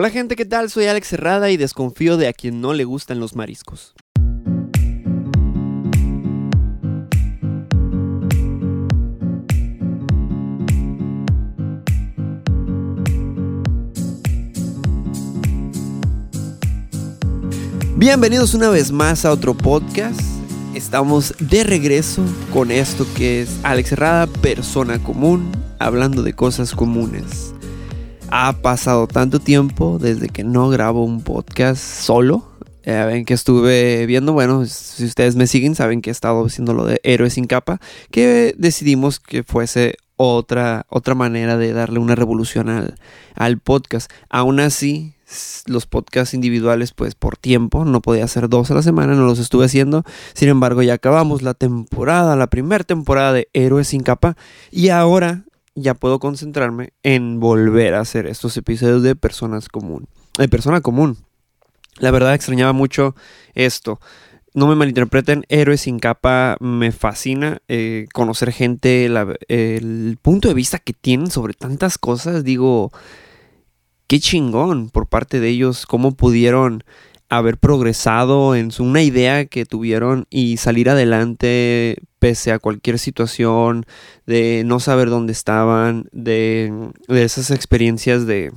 Hola gente, ¿qué tal? Soy Alex Herrada y desconfío de a quien no le gustan los mariscos. Bienvenidos una vez más a otro podcast. Estamos de regreso con esto que es Alex Herrada, persona común, hablando de cosas comunes. Ha pasado tanto tiempo desde que no grabo un podcast solo. Ya ven que estuve viendo, bueno, si ustedes me siguen, saben que he estado haciendo lo de Héroes sin capa, que decidimos que fuese otra, otra manera de darle una revolución al, al podcast. Aún así, los podcasts individuales, pues por tiempo, no podía hacer dos a la semana, no los estuve haciendo. Sin embargo, ya acabamos la temporada, la primera temporada de Héroes sin capa. Y ahora ya puedo concentrarme en volver a hacer estos episodios de personas común. De persona común. La verdad extrañaba mucho esto. No me malinterpreten, Héroes sin capa me fascina. Eh, conocer gente, el punto de vista que tienen sobre tantas cosas, digo, qué chingón por parte de ellos, cómo pudieron haber progresado en una idea que tuvieron y salir adelante pese a cualquier situación, de no saber dónde estaban, de, esas experiencias de,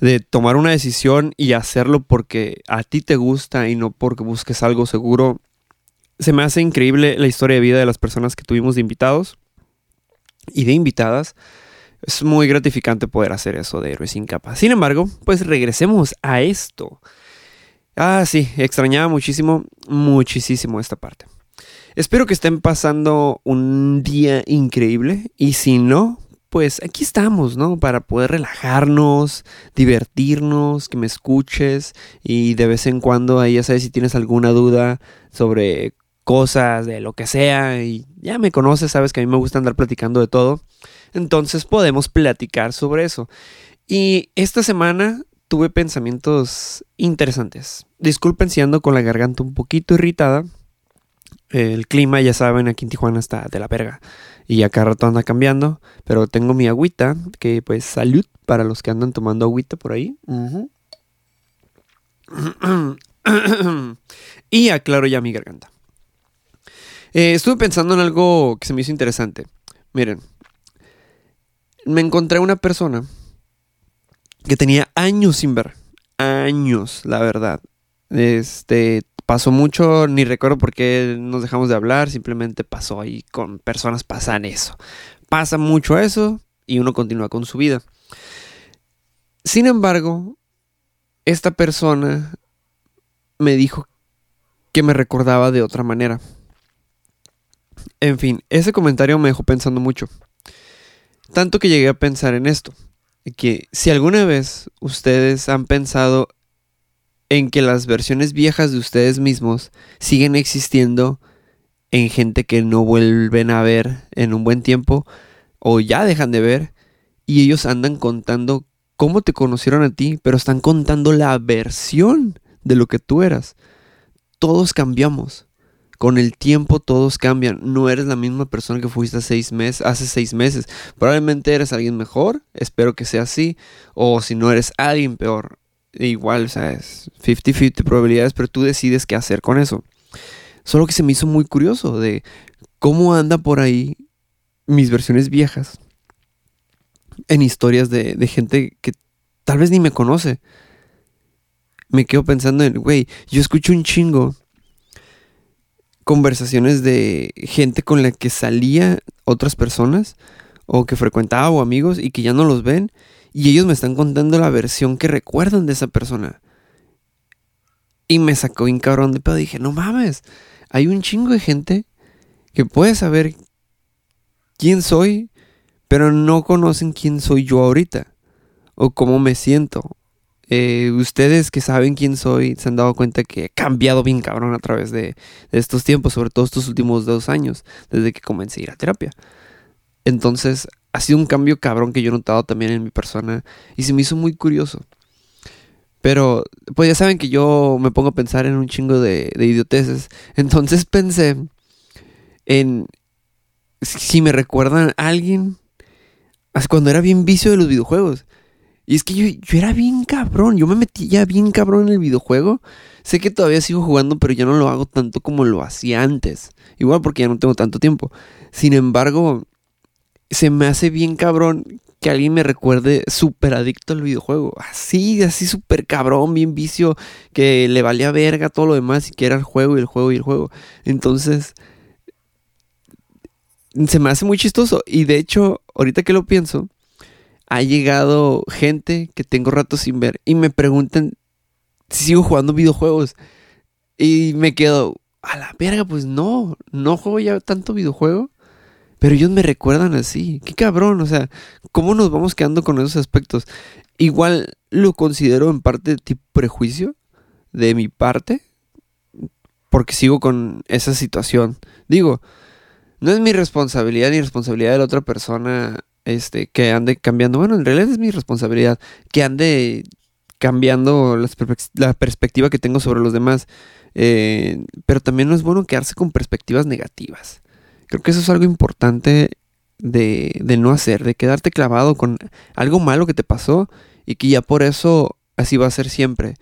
de tomar una decisión y hacerlo porque a ti te gusta y no porque busques algo seguro. Se me hace increíble la historia de vida de las personas que tuvimos de invitados y de invitadas. Es muy gratificante poder hacer eso de héroes sin capa. Sin embargo, pues regresemos a esto. Ah, sí, extrañaba muchísimo, muchísimo esta parte. Espero que estén pasando un día increíble y si no, pues aquí estamos, ¿no? Para poder relajarnos, divertirnos, que me escuches y de vez en cuando ahí ya sabes si tienes alguna duda sobre cosas, de lo que sea y ya me conoces, sabes que a mí me gusta andar platicando de todo. Entonces podemos platicar sobre eso. Y esta semana tuve pensamientos interesantes. Disculpen si ando con la garganta un poquito irritada. El clima, ya saben, aquí en Tijuana está de la verga. Y acá rato anda cambiando. Pero tengo mi agüita, que pues salud para los que andan tomando agüita por ahí. y aclaro ya mi garganta. Eh, estuve pensando en algo que se me hizo interesante. Miren, me encontré una persona que tenía años sin ver. Años, la verdad. Este, pasó mucho, ni recuerdo por qué nos dejamos de hablar, simplemente pasó ahí con personas pasan eso. Pasa mucho eso y uno continúa con su vida. Sin embargo, esta persona me dijo que me recordaba de otra manera. En fin, ese comentario me dejó pensando mucho. Tanto que llegué a pensar en esto, que si alguna vez ustedes han pensado en que las versiones viejas de ustedes mismos siguen existiendo en gente que no vuelven a ver en un buen tiempo o ya dejan de ver y ellos andan contando cómo te conocieron a ti, pero están contando la versión de lo que tú eras. Todos cambiamos con el tiempo todos cambian. No eres la misma persona que fuiste seis meses, hace seis meses. Probablemente eres alguien mejor, espero que sea así. O si no eres alguien peor, igual, o sea, es 50-50 probabilidades, pero tú decides qué hacer con eso. Solo que se me hizo muy curioso de cómo anda por ahí mis versiones viejas en historias de, de gente que tal vez ni me conoce. Me quedo pensando en, güey, yo escucho un chingo conversaciones de gente con la que salía otras personas o que frecuentaba o amigos y que ya no los ven y ellos me están contando la versión que recuerdan de esa persona. Y me sacó un cabrón de pedo. Dije, no mames, hay un chingo de gente que puede saber quién soy, pero no conocen quién soy yo ahorita. O cómo me siento. Eh, ustedes que saben quién soy se han dado cuenta que he cambiado bien cabrón a través de, estos tiempos, sobre todo estos últimos dos años, desde que comencé a ir a terapia. Entonces, ha sido un cambio cabrón que yo he notado también en mi persona y se me hizo muy curioso. Pero, pues ya saben que yo me pongo a pensar en un chingo de, de idioteces. Entonces pensé en si me recuerdan a alguien cuando era bien vicio de los videojuegos. Y es que yo, yo era bien cabrón, yo me metí ya bien cabrón en el videojuego. Sé que todavía sigo jugando, pero ya no lo hago tanto como lo hacía antes. Igual porque ya no tengo tanto tiempo. Sin embargo, se me hace bien cabrón que alguien me recuerde súper adicto al videojuego. Así, así súper cabrón, bien vicio, que le valía verga todo lo demás y que era el juego y el juego y el juego. Entonces, se me hace muy chistoso. Y de hecho, ahorita que lo pienso, ha llegado gente que tengo rato sin ver y me preguntan si sigo jugando videojuegos. Y me quedo, a la verga, pues no, no juego ya tanto videojuego. Pero ellos me recuerdan así. Qué cabrón, o sea, ¿cómo nos vamos quedando con esos aspectos? Igual lo considero en parte tipo prejuicio de mi parte. Porque sigo con esa situación. Digo, no es mi responsabilidad ni responsabilidad de la otra persona este, que ande cambiando. Bueno, en realidad es mi responsabilidad que ande cambiando la perspectiva que tengo sobre los demás. Eh, pero también no es bueno quedarse con perspectivas negativas. Creo que eso es algo importante de, de no hacer, de quedarte clavado con algo malo que te pasó y que ya por eso así va a ser siempre.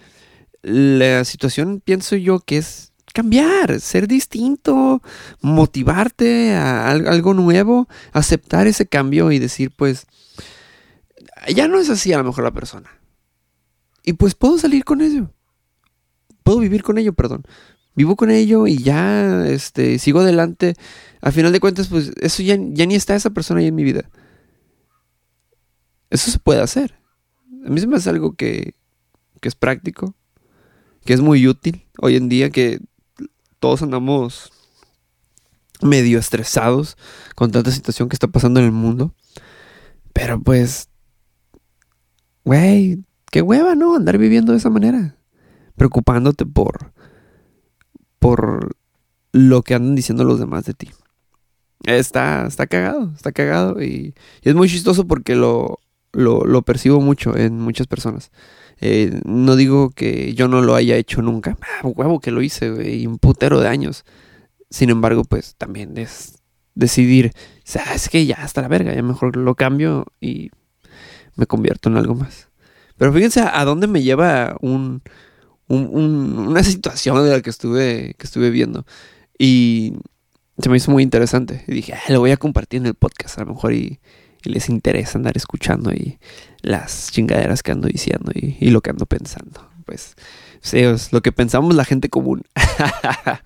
La situación pienso yo que es cambiar, ser distinto, motivarte a algo nuevo, aceptar ese cambio y decir pues ya no es así a lo mejor la persona. Y pues puedo salir con ello. Puedo vivir con ello, perdón vivo con ello y ya este, sigo adelante. A final de cuentas, pues eso ya, ya ni está esa persona ahí en mi vida. Eso se puede hacer. A mí se me hace algo que, que es práctico, que es muy útil hoy en día, que todos andamos medio estresados con tanta situación que está pasando en el mundo. Pero pues, güey, qué hueva, ¿no? Andar viviendo de esa manera. Preocupándote por por lo que andan diciendo los demás de ti. Está, está cagado, está cagado y, es muy chistoso porque lo, lo, percibo mucho en muchas personas. Eh, no digo que yo no lo haya hecho nunca, ah, huevo que lo hice, y un putero de años. Sin embargo, pues también es decidir, o es que ya hasta la verga, ya mejor lo cambio y me convierto en algo más. Pero fíjense a dónde me lleva un, una situación de la que estuve, que estuve viendo. Y se me hizo muy interesante. Y dije, ah, lo voy a compartir en el podcast. A lo mejor y, les interesa andar escuchando y las chingaderas que ando diciendo y, lo que ando pensando. Pues, sí, es lo que pensamos la gente común.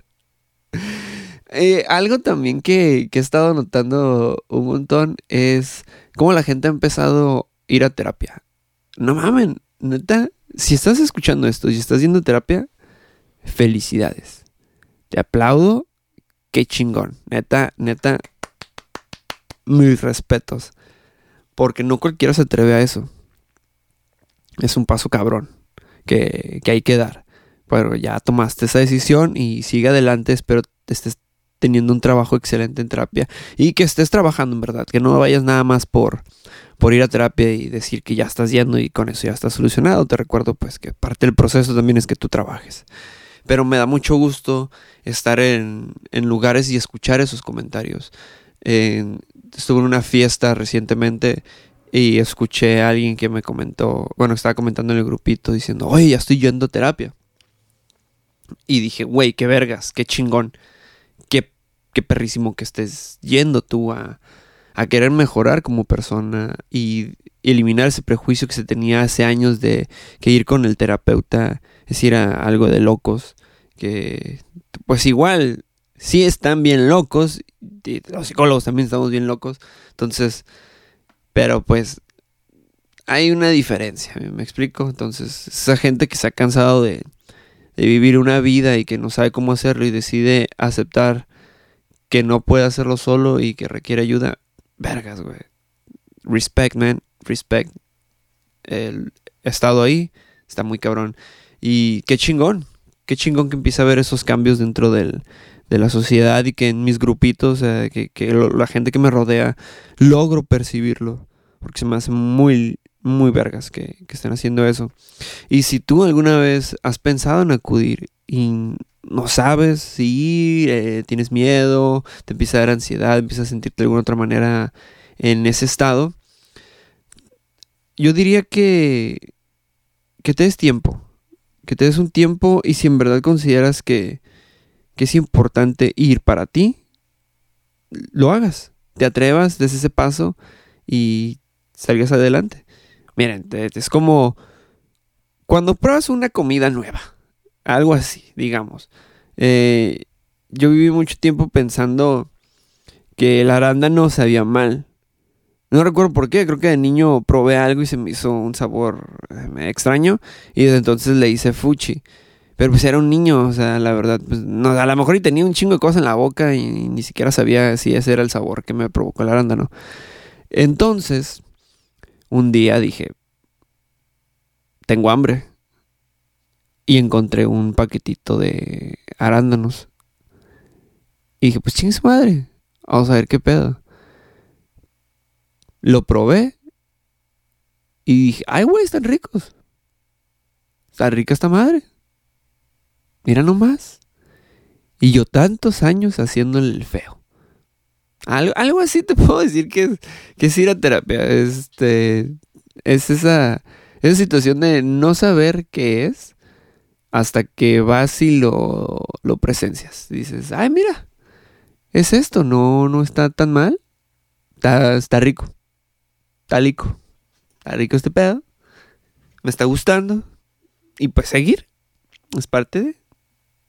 Eh, algo también que, que he estado notando un montón es cómo la gente ha empezado a ir a terapia. No mamen, neta, si estás escuchando esto y estás yendo terapia, felicidades. Te aplaudo. Qué chingón. Neta, neta, mis respetos. Porque no cualquiera se atreve a eso. Es un paso cabrón que, que hay que dar. Pero ya tomaste esa decisión y sigue adelante. Espero estés teniendo un trabajo excelente en terapia y que estés trabajando en verdad. Que no vayas nada más por por ir a terapia y decir que ya estás yendo y con eso ya está solucionado. Te recuerdo pues que parte del proceso también es que tú trabajes. Pero me da mucho gusto estar en, lugares y escuchar esos comentarios. estuve en una fiesta recientemente y escuché a alguien que me comentó, bueno, estaba comentando en el grupito diciendo, oye, ya estoy yendo a terapia. Y dije, güey, qué vergas, qué chingón, qué, perrísimo que estés yendo tú a, a querer mejorar como persona y eliminar ese prejuicio que se tenía hace años de que ir con el terapeuta es ir a algo de locos, que pues igual sí están bien locos, los psicólogos también estamos bien locos, entonces, pero pues hay una diferencia, ¿me explico? Entonces, esa gente que se ha cansado de, de vivir una vida y que no sabe cómo hacerlo y decide aceptar que no puede hacerlo solo y que requiere ayuda, vergas, güey. Respect, man. Respect. El estado ahí está muy cabrón. Y qué chingón. Qué chingón que empieza a ver esos cambios dentro del, de la sociedad y que en mis grupitos, que, la gente que me rodea, logro percibirlo. Porque se me hace muy, muy vergas que, que estén haciendo eso. Y si tú alguna vez has pensado en acudir y no sabes si eh, tienes miedo, te empieza a dar ansiedad, empiezas a sentirte de alguna otra manera en ese estado, yo diría que, que te des tiempo, que te des un tiempo y si en verdad consideras que, que es importante ir para ti, lo hagas, te atrevas, des ese paso y salgas adelante. Miren, es como cuando pruebas una comida nueva, algo así, digamos. Eh, yo viví mucho tiempo pensando que el arándano sabía mal. No recuerdo por qué, creo que de niño probé algo y se me hizo un sabor eh, extraño y desde entonces le hice fuchi. Pero pues era un niño, o sea, la verdad, pues no, a lo mejor y tenía un chingo de cosas en la boca y ni siquiera sabía si ese era el sabor que me provocó el arándano. Entonces, un día dije, tengo hambre. Y encontré un paquetito de arándanos. Y dije, pues chingue madre. Vamos a ver qué pedo. Lo probé. Y dije, ay, güey, están ricos. Está rica esta madre. Mira nomás. Y yo tantos años haciéndole el feo. Algo, así te puedo decir que es, que es ir a terapia. Este, es esa, esa situación de no saber qué es hasta que vas y lo, lo presencias. Dices, ay, mira, es esto, no, no está tan mal. Está, está rico. Está rico. Está rico este pedo. Me está gustando. Y pues seguir. Es parte de.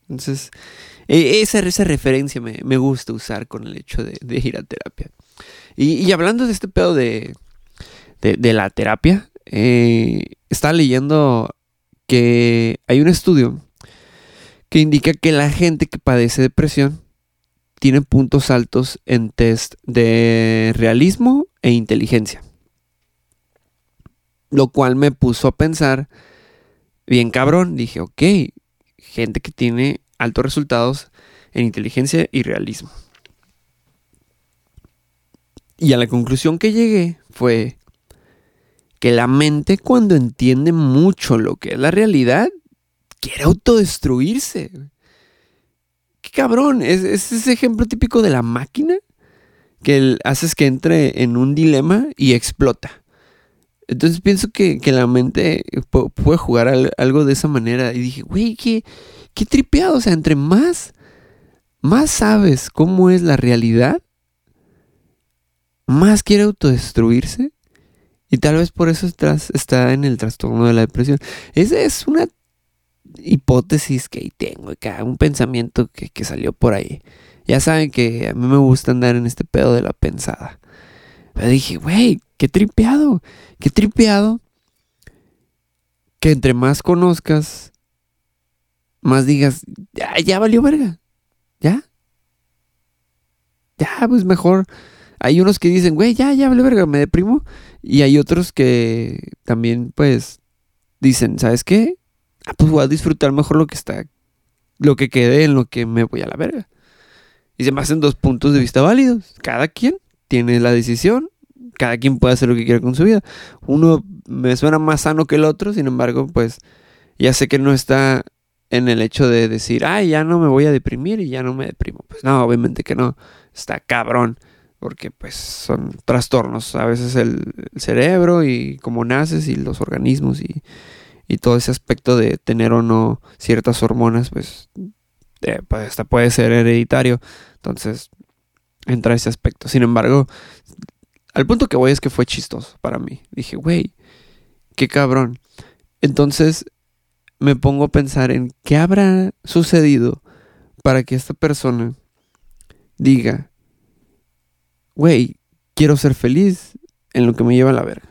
Entonces, e, esa, esa referencia me, gusta usar con el hecho de, ir a terapia. Y, hablando de este pedo de, de, la terapia, eh, estaba leyendo que hay un estudio que indica que la gente que padece depresión tiene puntos altos en test de realismo e inteligencia. Lo cual me puso a pensar, bien cabrón, dije, ok, gente que tiene altos resultados en inteligencia y realismo. Y a la conclusión que llegué fue que la mente cuando entiende mucho lo que es la realidad, quiere autodestruirse. Qué cabrón, es, ese ejemplo típico de la máquina que haces que entre en un dilema y explota. Entonces pienso que, la mente puede jugar algo de esa manera. Y dije, güey, qué, qué tripeado. O sea, entre más, más sabes cómo es la realidad, más quiere autodestruirse. Y tal vez por eso está en el trastorno de la depresión. Esa es una hipótesis que tengo, un pensamiento que, que salió por ahí. Ya saben que a mí me gusta andar en este pedo de la pensada. Pero dije, güey, qué tripeado, qué tripeado. Que entre más conozcas, más digas, ya, ya valió verga. ¿Ya? Ya, pues mejor. Hay unos que dicen, güey, ya, ya valió verga, me deprimo. Y hay otros que también, pues, dicen, ¿sabes qué? Ah, pues voy a disfrutar mejor lo que está, lo que quede en lo que me voy a la verga. Y se me hacen dos puntos de vista válidos. Cada quien tiene la decisión cada quien puede hacer lo que quiera con su vida. Uno me suena más sano que el otro, sin embargo, pues ya sé que no está en el hecho de decir, ay, ya no me voy a deprimir y ya no me deprimo. Pues no, obviamente que no. Está cabrón. Porque pues son trastornos. A veces el, cerebro y cómo naces y los organismos y, y, todo ese aspecto de tener o no ciertas hormonas, pues, pues hasta puede ser hereditario. Entonces entra ese aspecto. Sin embargo, al punto que voy es que fue chistoso para mí. Dije, güey, qué cabrón. Entonces me pongo a pensar en qué habrá sucedido para que esta persona diga, güey, quiero ser feliz en lo que me lleva a la verga.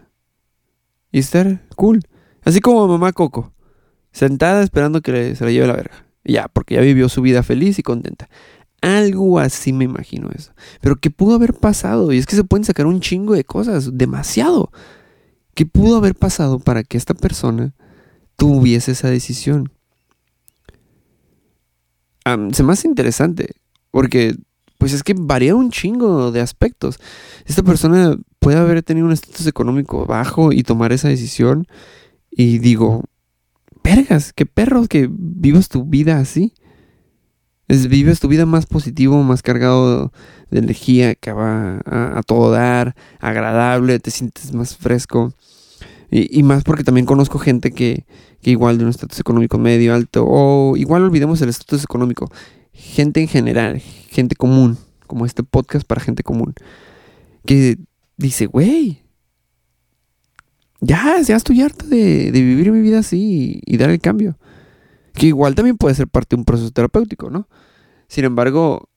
Y estar cool. Así como mamá Coco, sentada esperando que se la lleve a la verga. Ya, porque ya vivió su vida feliz y contenta. Algo así me imagino eso. Pero ¿qué pudo haber pasado? Y es que se pueden sacar un chingo de cosas, demasiado. ¿Qué pudo haber pasado para que esta persona tuviese esa decisión? se me hace interesante, porque pues es que varía un chingo de aspectos. Esta persona puede haber tenido un estatus económico bajo y tomar esa decisión. Y digo, vergas, qué perros que vivas tu vida así vives tu vida más positivo, más cargado de energía, que va a, todo dar, agradable, te sientes más fresco. Y, más porque también conozco gente que, que, igual de un estatus económico medio alto, o igual olvidemos el estatus económico, gente en general, gente común, como este podcast para gente común, que dice, güey, ya, ya estoy harto de, vivir mi vida así y, dar el cambio. Que igual también puede ser parte de un proceso terapéutico, ¿no? Sin embargo,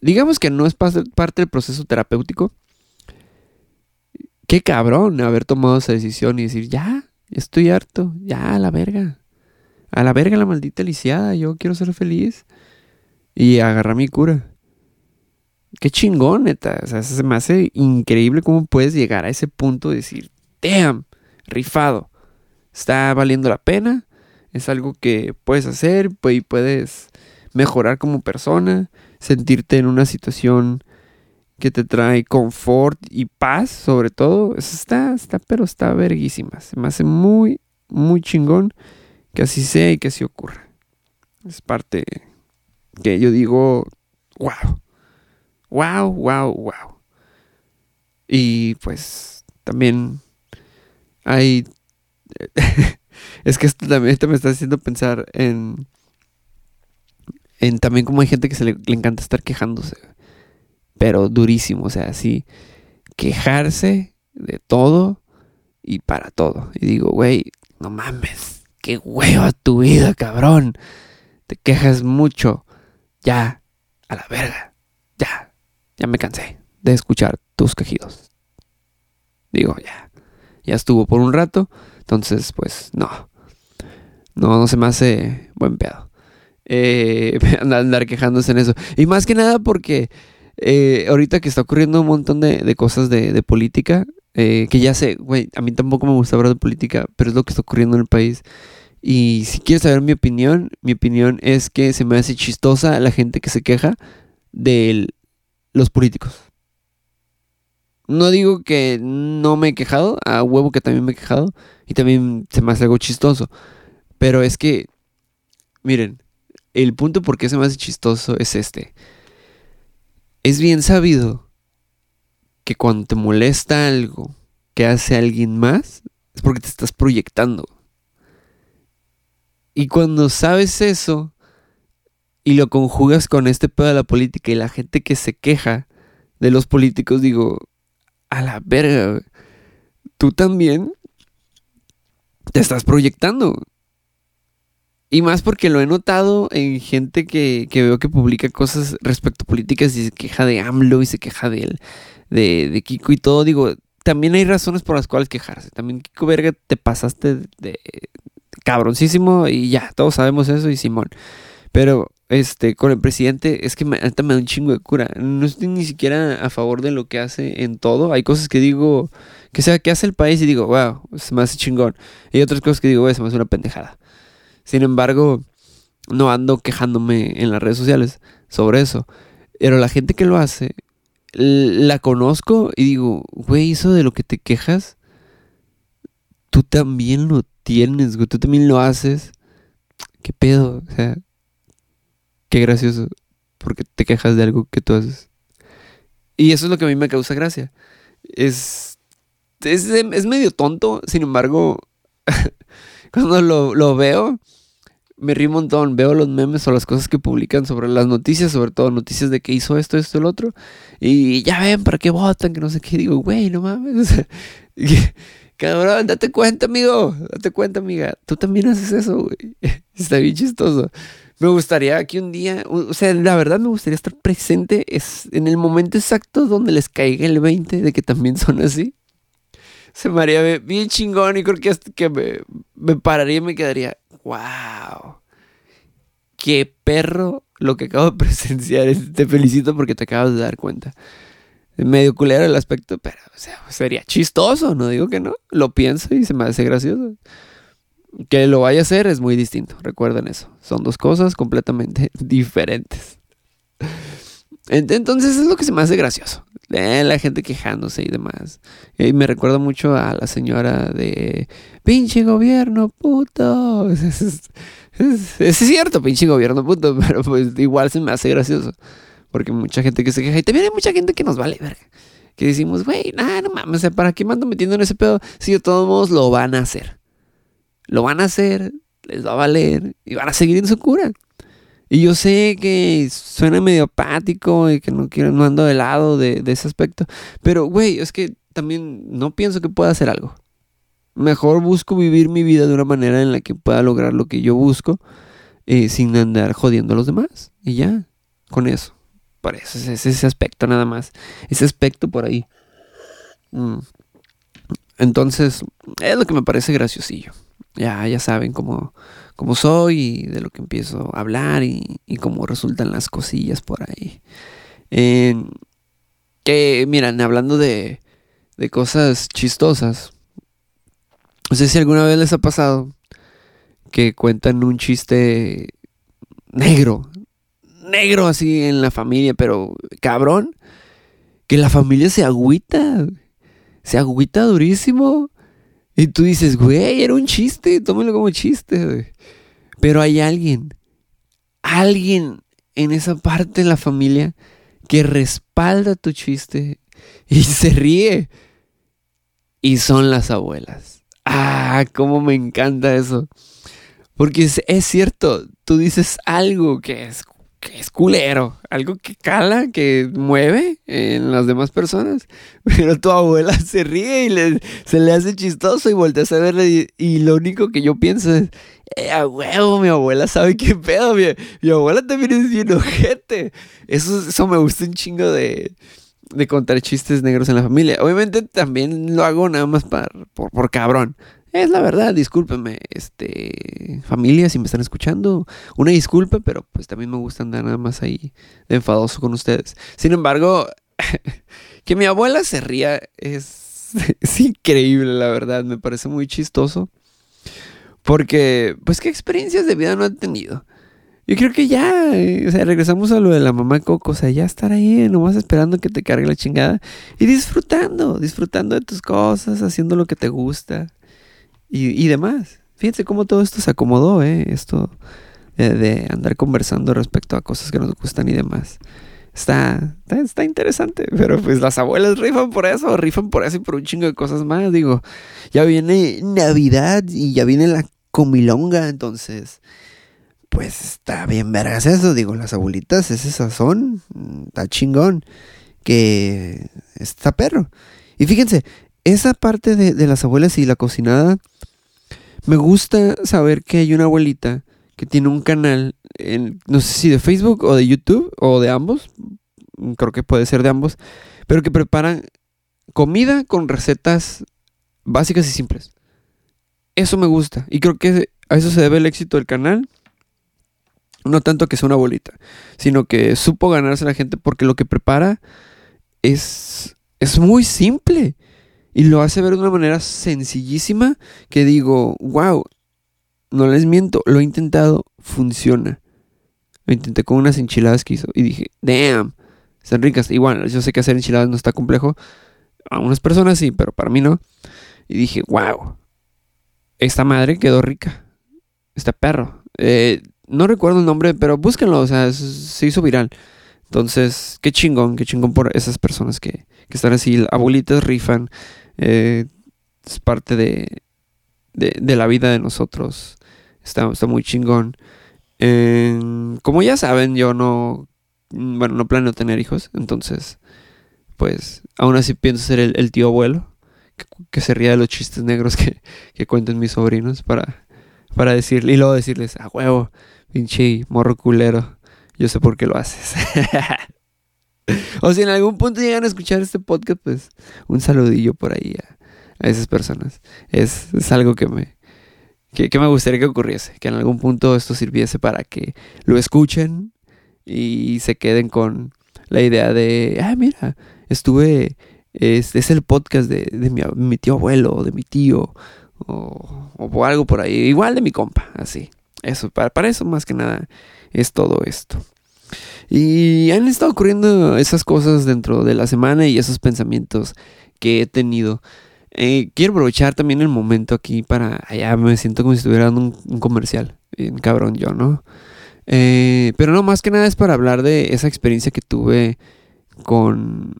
digamos que no es parte del proceso terapéutico. Qué cabrón haber tomado esa decisión y decir, ya, estoy harto, ya, a la verga. A la verga la maldita lisiada, yo quiero ser feliz. Y agarrar mi cura. Qué chingón, neta. O sea, se me hace increíble cómo puedes llegar a ese punto de decir, damn, rifado. Está valiendo la pena. Es algo que puedes hacer y puedes mejorar como persona. Sentirte en una situación que te trae confort y paz, sobre todo. Eso está, está, pero está verguísima. Se me hace muy, muy chingón que así sea y que así ocurra. Es parte que yo digo, wow, wow, wow, wow. Y pues también hay... es que esto también esto me está haciendo pensar en... En también como hay gente que se le, le encanta estar quejándose. Pero durísimo, o sea, así. Quejarse de todo y para todo. Y digo, güey, no mames, qué hueva tu vida, cabrón. Te quejas mucho ya, a la verga, ya, ya me cansé de escuchar tus quejidos. Digo, ya, ya estuvo por un rato, entonces pues no, no, no se me hace buen pedo. Eh, andar quejándose en eso. Y más que nada porque eh, ahorita que está ocurriendo un montón de, cosas de, política, eh, que ya sé, güey, a mí tampoco me gusta hablar de política, pero es lo que está ocurriendo en el país. Y si quieres saber mi opinión, mi opinión es que se me hace chistosa la gente que se queja de los políticos. No digo que no me he quejado, a huevo que también me he quejado, y también se me hace algo chistoso. Pero es que, miren, el punto por qué se me hace chistoso es este. Es bien sabido que cuando te molesta algo que hace alguien más, es porque te estás proyectando. Y cuando sabes eso y lo conjugas con este pedo de la política y la gente que se queja de los políticos, digo, a la verga, tú también te estás proyectando. Y más porque lo he notado en gente que, veo que publica cosas respecto a políticas y se queja de AMLO y se queja de él, de, de Kiko y todo. Digo, también hay razones por las cuales quejarse. También Kiko Verga te pasaste de, cabroncísimo y ya, todos sabemos eso y Simón. Pero este, con el presidente es que me, me da un chingo de cura. No estoy ni siquiera a favor de lo que hace en todo. Hay cosas que digo, que sea, que hace el país y digo, wow, se me hace chingón. Y otras cosas que digo, güey, se me hace una pendejada. Sin embargo, no ando quejándome en las redes sociales sobre eso. Pero la gente que lo hace, la conozco y digo, güey, eso de lo que te quejas, tú también lo tienes, güey, tú también lo haces. ¿Qué pedo? O sea, qué gracioso. Porque te quejas de algo que tú haces. Y eso es lo que a mí me causa gracia. Es, es, medio tonto, sin embargo, cuando lo, lo veo, me río un montón. Veo los memes o las cosas que publican sobre las noticias, sobre todo noticias de que hizo esto, esto, el otro. Y ya ven, ¿para qué votan? Que no sé qué. Digo, güey, no mames. Cabrón, date cuenta, amigo. Date cuenta, amiga. Tú también haces eso, güey. Está bien chistoso. Me gustaría que un día, o sea, la verdad me gustaría estar presente es en el momento exacto donde les caiga el 20 de que también son así. Se me haría bien chingón y creo que, me, me pararía y me quedaría, wow. Qué perro lo que acabo de presenciar. Te felicito porque te acabas de dar cuenta medio culero el aspecto, pero sería chistoso, no digo que no. Lo pienso y se me hace gracioso. Que lo vaya a hacer es muy distinto, recuerden eso. Son dos cosas completamente diferentes. Entonces es lo que se me hace gracioso. la gente quejándose y demás. Y me recuerda mucho a la señora de pinche gobierno puto. Es, cierto, pinche gobierno puto, pero pues igual se me hace gracioso. Porque mucha gente que se queja. Y también hay mucha gente que nos vale verga. que decimos, güey, nada, no mames, ¿para qué me ando metiendo en ese pedo? Si de todos modos lo van a hacer. Lo van a hacer, les va a valer y van a seguir en su cura. Y yo sé que suena medio apático y que no quiero, no ando de lado de, ese aspecto. Pero, güey, es que también no pienso que pueda hacer algo. Mejor busco vivir mi vida de una manera en la que pueda lograr lo que yo busco eh, sin andar jodiendo a los demás. Y ya, con eso. Por eso es ese aspecto nada más. Ese aspecto por ahí. Mm. Entonces, es lo que me parece graciosillo. Ya, ya saben cómo, cómo soy y de lo que empiezo a hablar y, cómo resultan las cosillas por ahí. que, miran, hablando de, de cosas chistosas. No sé si alguna vez les ha pasado que cuentan un chiste negro, negro así en la familia, pero cabrón, que la familia se agüita, se agüita durísimo. Y tú dices, güey, era un chiste, tómelo como chiste, Pero hay alguien, alguien en esa parte de la familia que respalda tu chiste y se ríe. Y son las abuelas. Ah, cómo me encanta eso. Porque es, es cierto, tú dices algo que es que es culero, algo que cala, que mueve en las demás personas. Pero tu abuela se ríe y se le hace chistoso y volteas a verle y, lo único que yo pienso es, eh, a huevo, mi abuela sabe qué pedo, mi, abuela también es bien ojete. Eso, eso me gusta un chingo de, de contar chistes negros en la familia. Obviamente también lo hago nada más por, por cabrón. Es la verdad, discúlpenme, este, familia, si me están escuchando, una disculpa, pero pues también me gusta andar nada más ahí de enfadoso con ustedes. Sin embargo, que mi abuela se ría es, es increíble, la verdad, me parece muy chistoso. Porque, pues, ¿qué experiencias de vida no han tenido? Yo creo que ya, eh, o sea, regresamos a lo de la mamá Coco, o sea, ya estar ahí, nomás esperando que te cargue la chingada y disfrutando, disfrutando de tus cosas, haciendo lo que te gusta y, demás. Fíjense cómo todo esto se acomodó, ¿eh? Esto de, andar conversando respecto a cosas que nos gustan y demás. Está, está, interesante, pero pues las abuelas rifan por eso, rifan por eso y por un chingo de cosas más. Digo, ya viene Navidad y ya viene la comilonga, entonces, pues está bien vergas eso. Digo, las abuelitas, ese sazón, está chingón, que está perro. Y fíjense, esa parte de, las abuelas y la cocinada, me gusta saber que hay una abuelita que tiene un canal, en, no sé si de Facebook o de YouTube o de ambos, creo que puede ser de ambos, pero que preparan comida con recetas básicas y simples. Eso me gusta y creo que a eso se debe el éxito del canal. No tanto que sea una abuelita, sino que supo ganarse a la gente porque lo que prepara es, es muy simple. Y lo hace ver de una manera sencillísima que digo, wow, no les miento, lo he intentado, funciona. Lo intenté con unas enchiladas que hizo y dije, damn, están ricas. Igual, yo sé que hacer enchiladas no está complejo. A unas personas sí, pero para mí no. Y dije, wow, esta madre quedó rica. Este perro. Eh, no recuerdo el nombre, pero búsquenlo, o sea, se hizo viral. Entonces, qué chingón, qué chingón por esas personas que, que están así. Abuelitas rifan, eh, es parte de, de, la vida de nosotros. Está, está muy chingón. como ya saben, yo no, bueno, no planeo tener hijos, entonces, pues, aún así pienso ser el, tío abuelo, que, se ría de los chistes negros que, que cuenten mis sobrinos para, para decirle, y luego decirles, a huevo, pinche morro culero, yo sé por qué lo haces. o si en algún punto llegan a escuchar este podcast, pues un saludillo por ahí a, esas personas. Es, algo que me, que, me gustaría que ocurriese, que en algún punto esto sirviese para que lo escuchen y se queden con la idea de, ah, mira, estuve, es, es el podcast de, de mi, tío abuelo, de mi tío, o, o, algo por ahí, igual de mi compa, así. Eso, para, para eso más que nada es todo esto. Y han estado ocurriendo esas cosas dentro de la semana y esos pensamientos que he tenido. Eh, quiero aprovechar también el momento aquí para. Allá me siento como si estuviera dando un, comercial. Bien cabrón yo, ¿no? Eh, pero no, más que nada es para hablar de esa experiencia que tuve con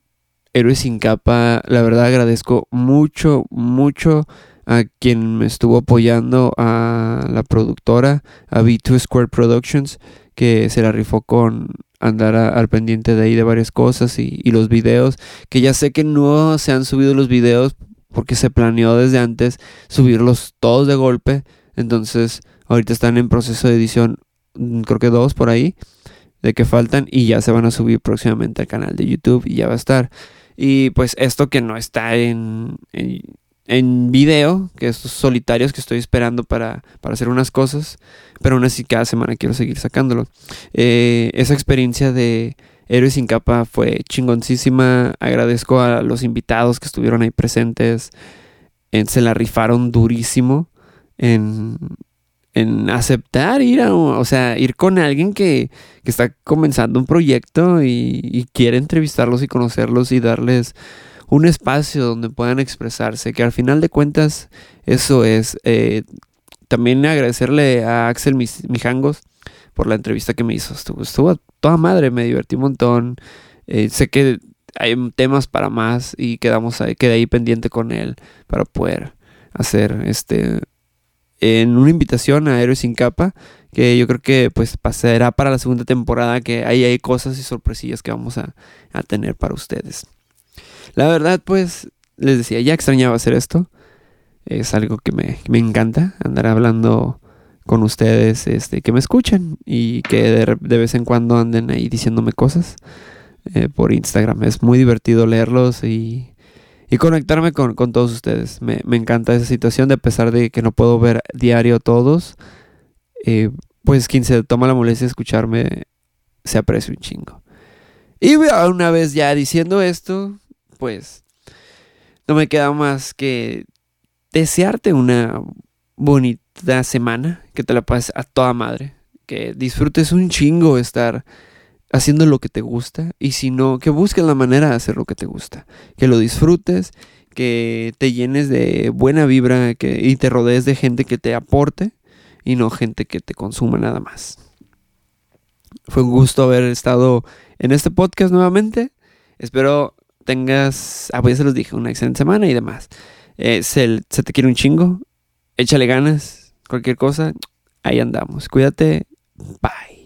Héroes sin capa, la verdad agradezco mucho, mucho a quien me estuvo apoyando, a la productora, a B2 Square Productions, que se la rifó con andar al pendiente de ahí de varias cosas y, y, los videos, que ya sé que no se han subido los videos porque se planeó desde antes subirlos todos de golpe, entonces ahorita están en proceso de edición, mm, creo que dos por ahí, de que faltan y ya se van a subir próximamente al canal de YouTube y ya va a estar. Y pues esto que no está en, en, video, que estos solitarios que estoy esperando para, para, hacer unas cosas, pero aún así cada semana quiero seguir sacándolo. Eh, esa experiencia de Héroes sin capa fue chingoncísima. Agradezco a los invitados que estuvieron ahí presentes. se la rifaron durísimo en, en aceptar ir a, o sea, ir con alguien que, que está comenzando un proyecto y, quiere entrevistarlos y conocerlos y darles un espacio donde puedan expresarse, que al final de cuentas eso es. Eh, también agradecerle a Axel Mijangos por la entrevista que me hizo. Estuvo, estuvo toda madre, me divertí un montón. Eh, sé que hay temas para más y quedamos ahí, quedé ahí pendiente con él para poder hacer este en una invitación a Héroes sin capa, que yo creo que pues pasará para la segunda temporada, que ahí hay cosas y sorpresillas que vamos a, tener para ustedes. La verdad, pues, les decía, ya extrañaba hacer esto. Es algo que me, encanta, andar hablando con ustedes, este, que me escuchen y que de, vez en cuando anden ahí diciéndome cosas eh, por Instagram. Es muy divertido leerlos y y conectarme con, todos ustedes. Me, encanta esa situación, de a pesar de que no puedo ver diario todos, eh, pues quien se toma la molestia de escucharme se aprecia un chingo. Y una vez ya diciendo esto, pues no me queda más que desearte una bonita semana, que te la pases a toda madre, que disfrutes un chingo estar haciendo lo que te gusta y si no, que busques la manera de hacer lo que te gusta, que lo disfrutes, que te llenes de buena vibra que, y te rodees de gente que te aporte y no gente que te consuma nada más. Fue un gusto haber estado en este podcast nuevamente. Espero tengas, ah, pues ya se los dije, una excelente semana y demás. Eh, se, se te quiere un chingo, échale ganas, cualquier cosa, ahí andamos. Cuídate, bye.